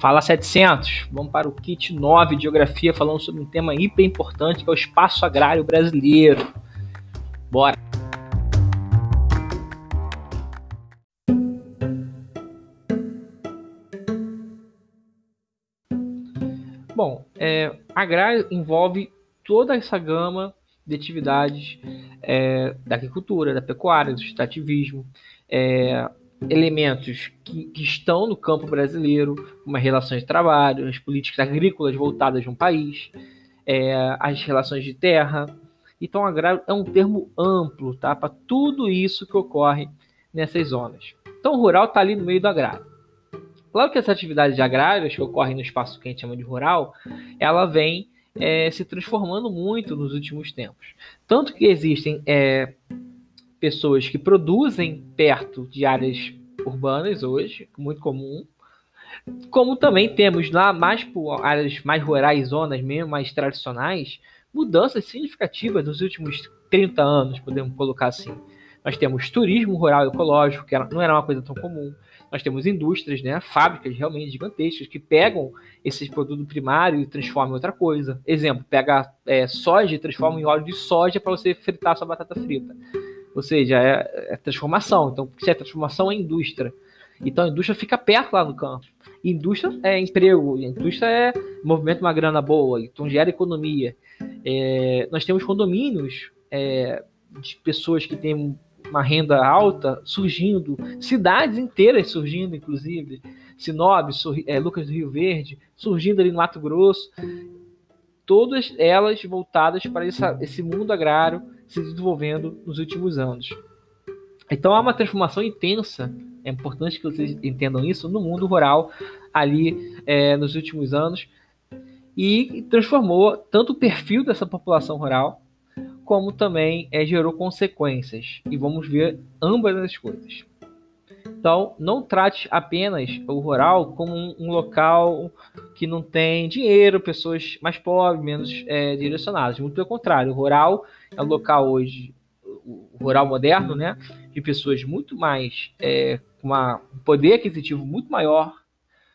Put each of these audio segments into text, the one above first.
Fala 700, vamos para o kit 9 de geografia falando sobre um tema hiper importante que é o espaço agrário brasileiro. Bora! Bom, é, agrário envolve toda essa gama de atividades é, da agricultura, da pecuária, do extrativismo, é, elementos que, que, estão no campo brasileiro, como as relações de trabalho, as políticas agrícolas voltadas de um país, é, as relações de terra. Então, agrário é um termo amplo tá, para tudo isso que ocorre nessas zonas. Então, o rural está ali no meio do agrário. Claro que essa atividade agrárias que ocorre no espaço que a gente chama de rural, ela vem é, se transformando muito nos últimos tempos. Tanto que existem é, pessoas que produzem perto de áreas urbanas hoje, muito comum, como também temos lá mais por áreas mais rurais, zonas mesmo mais tradicionais, mudanças significativas nos últimos 30 anos, podemos colocar assim. Nós temos turismo rural ecológico, que não era uma coisa tão comum. Nós temos indústrias, né, fábricas realmente gigantescas que pegam esse produto primário e transformam em outra coisa. Exemplo, pega é, soja e transforma em óleo de soja para você fritar sua batata frita. Ou seja, é, é transformação. Então, se é transformação, é indústria. Então, a indústria fica perto lá no campo. Indústria é emprego, indústria é movimento uma grana boa, então gera economia. É, nós temos condomínios é, de pessoas que têm uma renda alta surgindo, cidades inteiras surgindo, inclusive, Sinop, é, Lucas do Rio Verde, surgindo ali no Mato Grosso, todas elas voltadas para essa, esse mundo agrário se desenvolvendo nos últimos anos. Então há uma transformação intensa, é importante que vocês entendam isso, no mundo rural ali é, nos últimos anos e transformou tanto o perfil dessa população rural como também é, gerou consequências. E vamos ver ambas as coisas. Então, não trate apenas o rural como um, um local que não tem dinheiro, pessoas mais pobres, menos é, direcionadas. Muito pelo contrário, o rural é um local hoje, o rural moderno, né, de pessoas muito mais é, com um poder aquisitivo muito maior,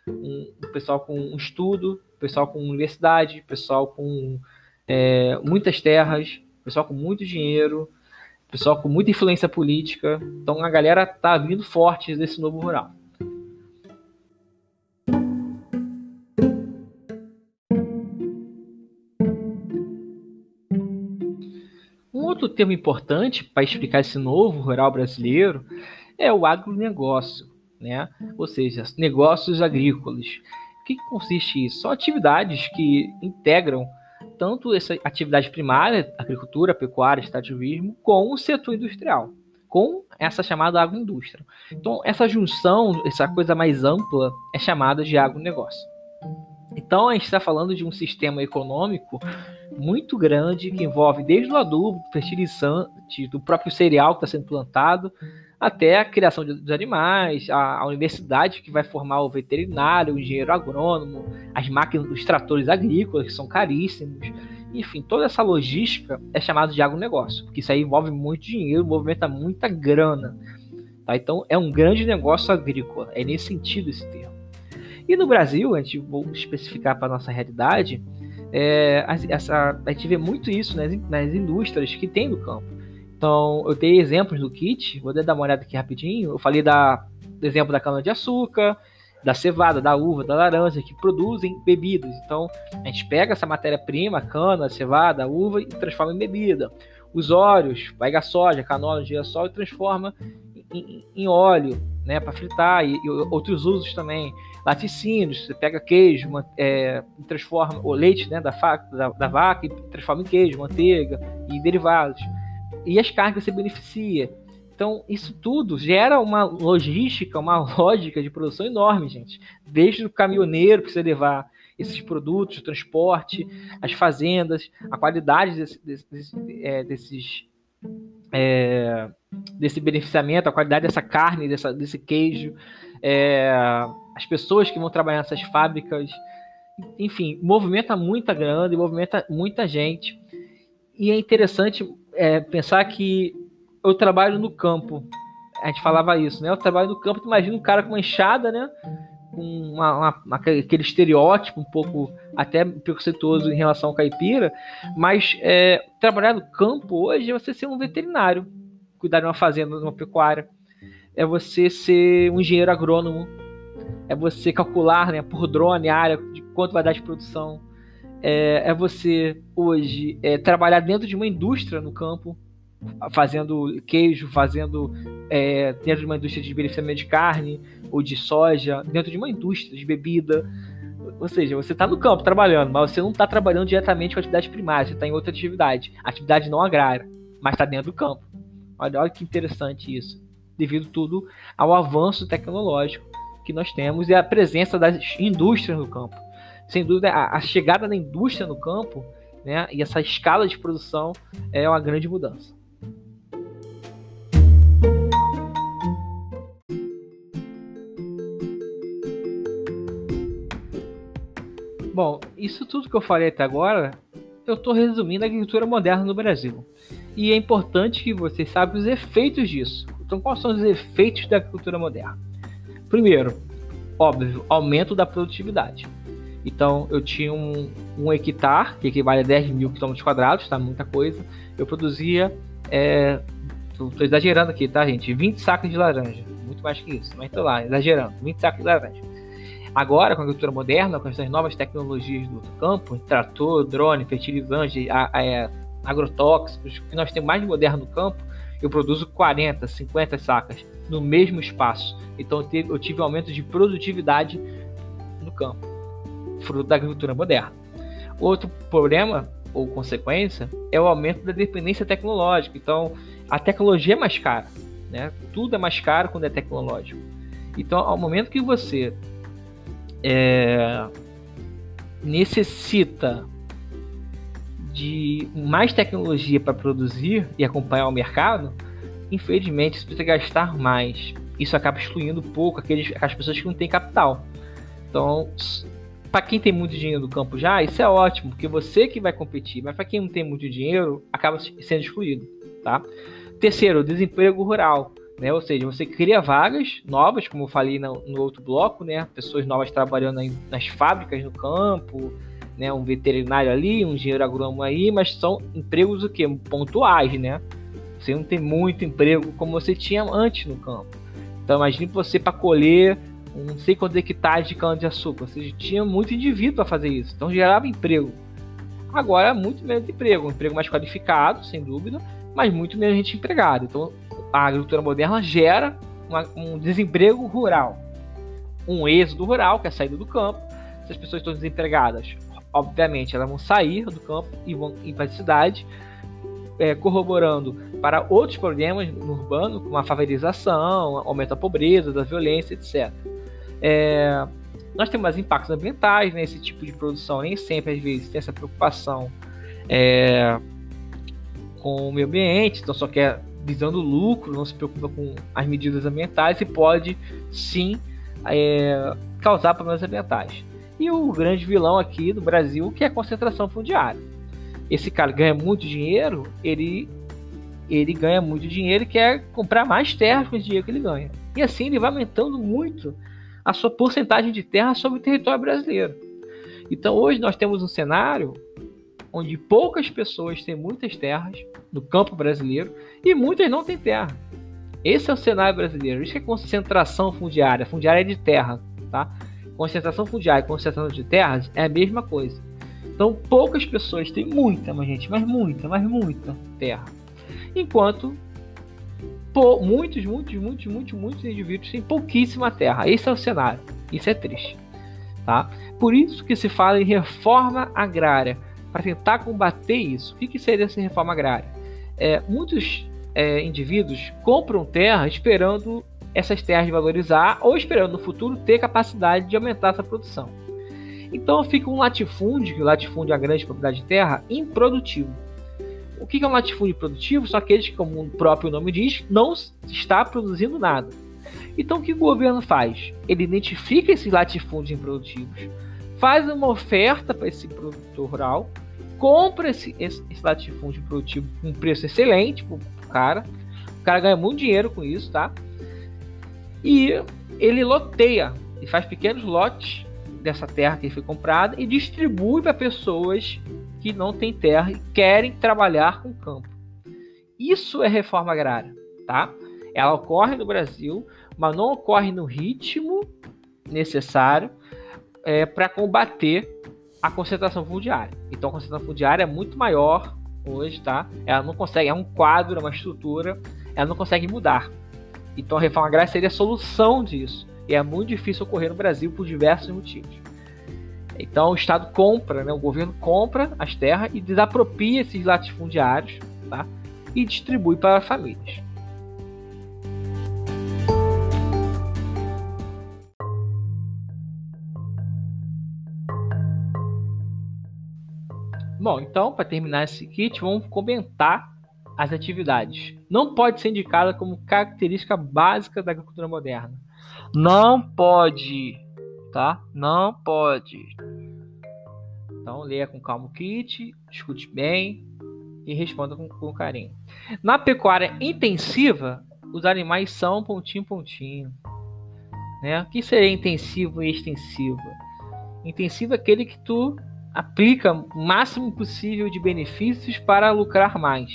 um, um pessoal com um estudo, pessoal com universidade, pessoal com é, muitas terras, pessoal com muito dinheiro, pessoal com muita influência política. Então a galera tá vindo forte desse novo rural. Um outro tema importante para explicar esse novo rural brasileiro é o agronegócio, né? ou seja, negócios agrícolas. O que consiste isso? São atividades que integram tanto essa atividade primária, agricultura, pecuária, extrativismo, com o setor industrial, com essa chamada agroindústria. Então, essa junção, essa coisa mais ampla, é chamada de agronegócio. Então, a gente está falando de um sistema econômico muito grande que envolve desde o adubo, fertilizante, do próprio cereal que está sendo plantado, até a criação dos animais, a, a, universidade que vai formar o veterinário, o engenheiro agrônomo, as máquinas dos tratores agrícolas, que são caríssimos. Enfim, toda essa logística é chamada de agronegócio, porque isso aí envolve muito dinheiro, movimenta muita grana. Tá? Então, é um grande negócio agrícola, é nesse sentido esse termo. E no Brasil, a gente vou especificar para a nossa realidade, é, essa, a gente vê muito isso nas, nas indústrias que tem no campo. Então, eu dei exemplos no kit, vou dar uma olhada aqui rapidinho. Eu falei da, do exemplo da cana-de-açúcar, da cevada, da uva, da laranja, que produzem bebidas. Então, a gente pega essa matéria-prima, cana, cevada, uva, e transforma em bebida. Os óleos, pega soja, canola, girassol e transforma em, em óleo, né, para fritar, e, e, outros usos também. Laticínios, você pega queijo, é, transforma o leite né, da, da, da vaca e transforma em queijo, manteiga e derivados e as cargas você beneficia. Então, isso tudo gera uma logística, uma lógica de produção enorme, gente. Desde o caminhoneiro que precisa levar esses produtos, o transporte, as fazendas, a qualidade desse, desse, é, desses, é, desse beneficiamento, a qualidade dessa carne, dessa, desse queijo, é, as pessoas que vão trabalhar nessas fábricas, enfim, movimenta muita grana, movimenta muita gente. E é interessante é, pensar que eu trabalho no campo. A gente falava isso, né? Eu trabalho no campo, tu imagina um cara com uma enxada, né? uma, uma, aquele estereótipo um pouco até preconceituoso em relação ao caipira, mas é, trabalhar no campo hoje é você ser um veterinário, cuidar de uma fazenda, de uma pecuária, é você ser um engenheiro agrônomo, é você calcular né, por drone a área de quanto vai dar de produção, é, é você hoje é, trabalhar dentro de uma indústria no campo, fazendo queijo, fazendo é, dentro de uma indústria de beneficiamento de carne ou de soja, dentro de uma indústria de bebida. Ou seja, você está no campo trabalhando, mas você não está trabalhando diretamente com a atividade primária, você está em outra atividade, atividade não agrária, mas está dentro do campo. Olha, olha que interessante isso, devido tudo ao avanço tecnológico que nós temos e a presença das indústrias no campo. Sem dúvida, a, a chegada da indústria no campo né, e essa escala de produção é uma grande mudança. Bom, isso tudo que eu falei até agora, eu estou resumindo a agricultura moderna no Brasil. E é importante que vocês saibam os efeitos disso. Então, quais são os efeitos da agricultura moderna? Primeiro, óbvio, aumento da produtividade. Então, eu tinha um, um hectare, que equivale a 10 mil quilômetros quadrados, tá? Muita coisa. Eu produzia, é, tô, tô, exagerando aqui, tá, gente? 20 sacos de laranja. Muito mais que isso, mas tô lá, exagerando. 20 sacos de laranja. Agora, com a agricultura moderna, com essas novas tecnologias do campo, trator, drone, fertilizante, a, a, é, agrotóxicos, que nós temos mais de moderno no campo, eu produzo 40, 50 sacas no mesmo espaço. Então eu tive, eu tive um aumento de produtividade no campo, fruto da agricultura moderna. Outro problema ou consequência é o aumento da dependência tecnológica. Então a tecnologia é mais cara, né? Tudo é mais caro quando é tecnológico. Então ao momento que você é, necessita de mais tecnologia para produzir e acompanhar o mercado, infelizmente você precisa gastar mais. Isso acaba excluindo pouco aqueles, aquelas pessoas que não têm capital. Então, para quem tem muito dinheiro no campo já, isso é ótimo, porque você que vai competir, mas para quem não tem muito dinheiro, acaba sendo excluído, tá? Terceiro, desemprego rural. Né? Ou seja, você cria vagas novas, como eu falei no, no outro bloco, né? Pessoas novas trabalhando nas fábricas, no campo, né? Um veterinário ali, um engenheiro agrônomo aí, mas são empregos o quê? Pontuais, né? Você não tem muito emprego como você tinha antes no campo. Então imagine você para colher não sei quantos hectares de cana de açúcar. Você tinha muito indivíduo para fazer isso. Então gerava emprego. Agora muito menos emprego, um emprego mais qualificado, sem dúvida, mas muito menos gente empregada. Então a agricultura moderna gera uma, um desemprego rural, um êxodo rural, que é a saída do campo. Se as pessoas estão desempregadas, obviamente elas vão sair do campo e vão ir para a cidade, é, corroborando para outros problemas no urbano, como a favelização, aumento da pobreza, da violência, etc. É, nós temos mais impactos ambientais nesse né, tipo de produção, nem sempre às vezes tem essa preocupação é, com o meio ambiente, então só quer visando lucro, não se preocupa com as medidas ambientais e pode sim é, causar problemas ambientais. E o grande vilão aqui do Brasil, que é a concentração fundiária. Esse cara ganha muito dinheiro, ele, ele ganha muito dinheiro e quer comprar mais terras com esse dinheiro que ele ganha. E assim ele vai aumentando muito a sua porcentagem de terra sobre o território brasileiro. Então hoje nós temos um cenário onde poucas pessoas têm muitas terras no campo brasileiro e muitas não têm terra. Esse é o cenário brasileiro. Isso é concentração fundiária. Fundiária é de terra, tá? Concentração fundiária e concentração de terras é a mesma coisa. Então, poucas pessoas têm muita, mas gente, mas muita, mas muita terra. Enquanto muitos, muitos, muitos, muitos, muitos indivíduos têm pouquíssima terra. Esse é o cenário. Isso é triste, tá? Por isso que se fala em reforma agrária para tentar combater isso. O que, que seria essa reforma agrária? É, muitos é, indivíduos compram terra esperando essas terras valorizar ou esperando no futuro ter capacidade de aumentar essa produção. Então fica um latifúndio, que o latifúndio é a grande propriedade de terra, improdutivo. O que é um latifúndio produtivo? São aqueles que, como o próprio nome diz, não está produzindo nada. Então o que o governo faz? Ele identifica esses latifúndios improdutivos, faz uma oferta para esse produtor rural compra esse, esse, esse latifúndio produtivo com um preço excelente pro, pro cara. O cara ganha muito dinheiro com isso, tá? E ele loteia e faz pequenos lotes dessa terra que foi comprada e distribui para pessoas que não têm terra e querem trabalhar com campo. Isso é reforma agrária, tá? Ela ocorre no Brasil, mas não ocorre no ritmo necessário é, para combater a concentração fundiária. Então a concentração fundiária é muito maior hoje, tá? Ela não consegue, é um quadro, é uma estrutura, ela não consegue mudar. Então a reforma agrária seria a solução disso. E é muito difícil ocorrer no Brasil por diversos motivos. Então o Estado compra, né, o governo compra as terras e desapropria esses latifundiários tá, e distribui para as famílias. Bom, então, para terminar esse kit, vamos comentar as atividades. Não pode ser indicada como característica básica da agricultura moderna. Não pode, tá? Não pode. Então, leia com calma o kit, escute bem e responda com, com carinho. Na pecuária intensiva, os animais são pontinho pontinho. Né? O que seria intensivo e extensivo? Intensivo é aquele que tu aplica o máximo possível de benefícios para lucrar mais.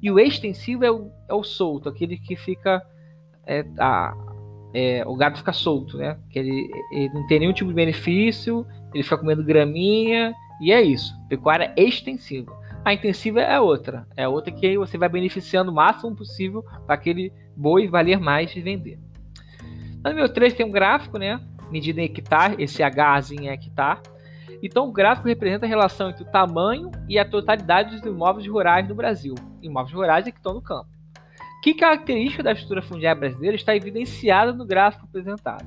E o extensivo é o, é o solto, aquele que fica. É, a, é, o gado fica solto, né? Que ele, ele não tem nenhum tipo de benefício, ele fica comendo graminha, e é isso. Pecuária extensiva. A intensiva é outra. É outra que você vai beneficiando o máximo possível para aquele boi valer mais e vender. No número 3 tem um gráfico, né? Medida em hectare, esse H em hectare. Então, o gráfico representa a relação entre o tamanho e a totalidade dos imóveis rurais no Brasil. Imóveis rurais é que estão no campo. Que característica da estrutura fundiária brasileira está evidenciada no gráfico apresentado?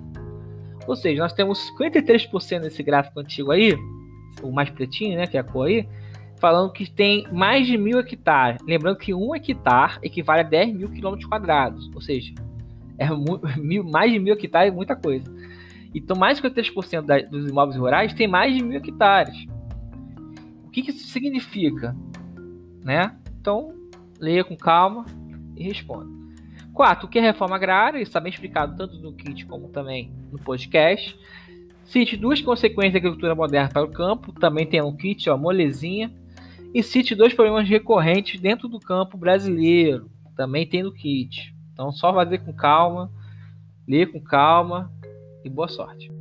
Ou seja, nós temos 53% desse gráfico antigo aí, o mais pretinho, né, que é a cor aí, falando que tem mais de mil hectares. Lembrando que um hectare equivale a 10 mil quilômetros quadrados. Ou seja, é mil, mais de mil hectares é muita coisa. Então, mais de 53% da, dos imóveis rurais tem mais de mil hectares. O que, que isso significa? Né? Então, leia com calma e responda. 4. O que é reforma agrária? Isso está bem explicado tanto no kit como também no podcast. Cite duas consequências da agricultura moderna para o campo. Também tem um kit, ó, molezinha. E cite dois problemas recorrentes dentro do campo brasileiro. Também tem no kit. Então, só fazer com calma, ler com calma e boa sorte.